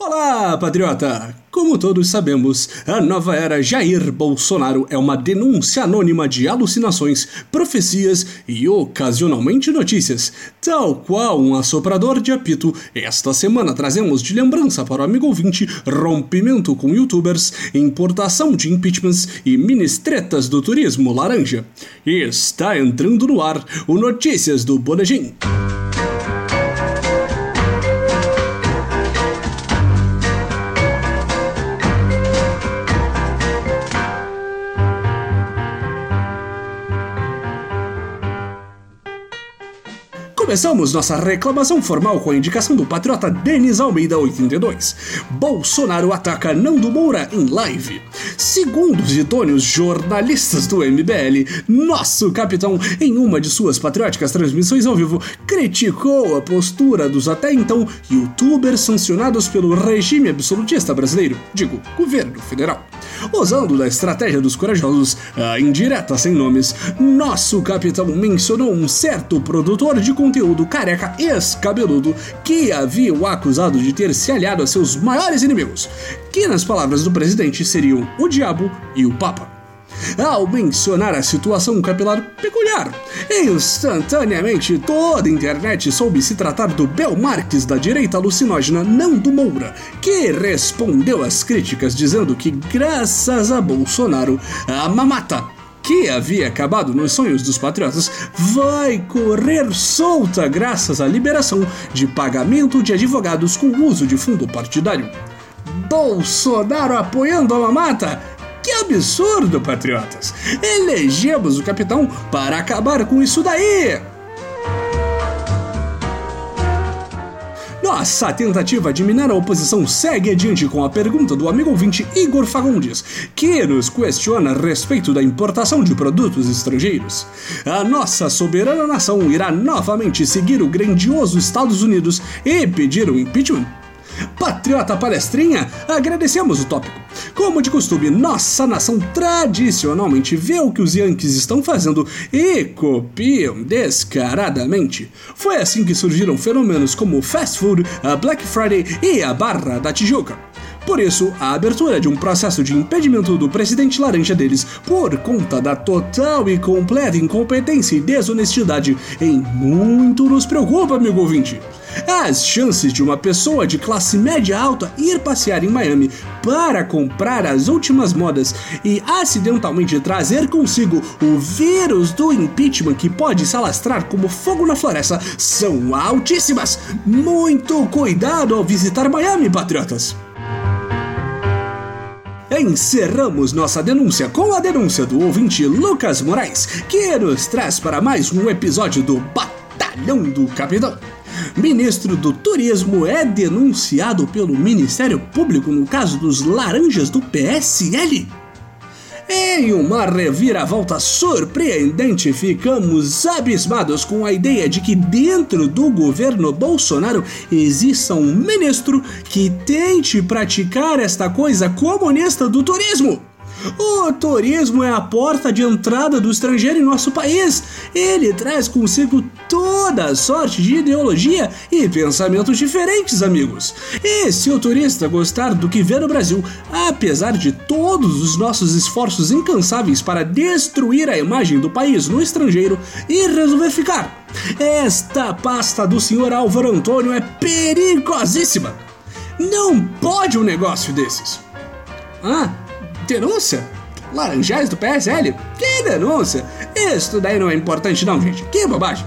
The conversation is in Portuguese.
Olá, patriota! Como todos sabemos, a nova era Jair Bolsonaro é uma denúncia anônima de alucinações, profecias e ocasionalmente notícias. Tal qual um assoprador de apito, esta semana trazemos de lembrança para o amigo ouvinte rompimento com youtubers, importação de impeachments e ministretas do turismo laranja. Está entrando no ar o Notícias do Boletim. Começamos nossa reclamação formal com a indicação do patriota Denis Almeida 82. Bolsonaro ataca Nando Moura em live. Segundo os idôneos jornalistas do MBL, nosso capitão, em uma de suas patrióticas transmissões ao vivo, criticou a postura dos até então youtubers sancionados pelo regime absolutista brasileiro, digo, governo federal. Usando da estratégia dos corajosos, a indireta sem nomes, nosso capitão mencionou um certo produtor de conteúdo careca ex-cabeludo que havia o acusado de ter se aliado a seus maiores inimigos, que nas palavras do presidente seriam o diabo e o papa ao mencionar a situação capilar peculiar. Instantaneamente, toda a internet soube se tratar do Bel Marques da direita alucinógena Nando Moura, que respondeu às críticas dizendo que, graças a Bolsonaro, a mamata que havia acabado nos sonhos dos patriotas, vai correr solta graças à liberação de pagamento de advogados com uso de fundo partidário. Bolsonaro apoiando a mamata? Que absurdo, patriotas! Elegemos o capitão para acabar com isso daí! Nossa tentativa de minar a oposição segue adiante com a pergunta do amigo ouvinte Igor Fagundes, que nos questiona a respeito da importação de produtos estrangeiros. A nossa soberana nação irá novamente seguir o grandioso Estados Unidos e pedir o impeachment? Patriota Palestrinha, agradecemos o tópico. Como de costume, nossa nação tradicionalmente vê o que os Yankees estão fazendo e copiam descaradamente. Foi assim que surgiram fenômenos como o fast food, a Black Friday e a Barra da Tijuca. Por isso, a abertura de um processo de impedimento do presidente laranja deles por conta da total e completa incompetência e desonestidade em muito nos preocupa, amigo ouvinte. As chances de uma pessoa de classe média alta ir passear em Miami para comprar as últimas modas e acidentalmente trazer consigo o vírus do impeachment que pode se alastrar como fogo na floresta são altíssimas. Muito cuidado ao visitar Miami, patriotas! Encerramos nossa denúncia com a denúncia do ouvinte Lucas Moraes, que nos traz para mais um episódio do Batalhão do Capitão. Ministro do Turismo é denunciado pelo Ministério Público no caso dos laranjas do PSL. Em uma reviravolta surpreendente, ficamos abismados com a ideia de que dentro do governo Bolsonaro exista um ministro que tente praticar esta coisa comunista do turismo. O turismo é a porta de entrada do estrangeiro em nosso país. Ele traz consigo toda a sorte de ideologia e pensamentos diferentes, amigos. E se o turista gostar do que vê no Brasil, apesar de todos os nossos esforços incansáveis para destruir a imagem do país no estrangeiro e resolver ficar, esta pasta do senhor Álvaro Antônio é perigosíssima. Não pode um negócio desses. Ah, Denúncia? Laranjais do PSL? Que denúncia? Isso daí não é importante não, gente. Que bobagem.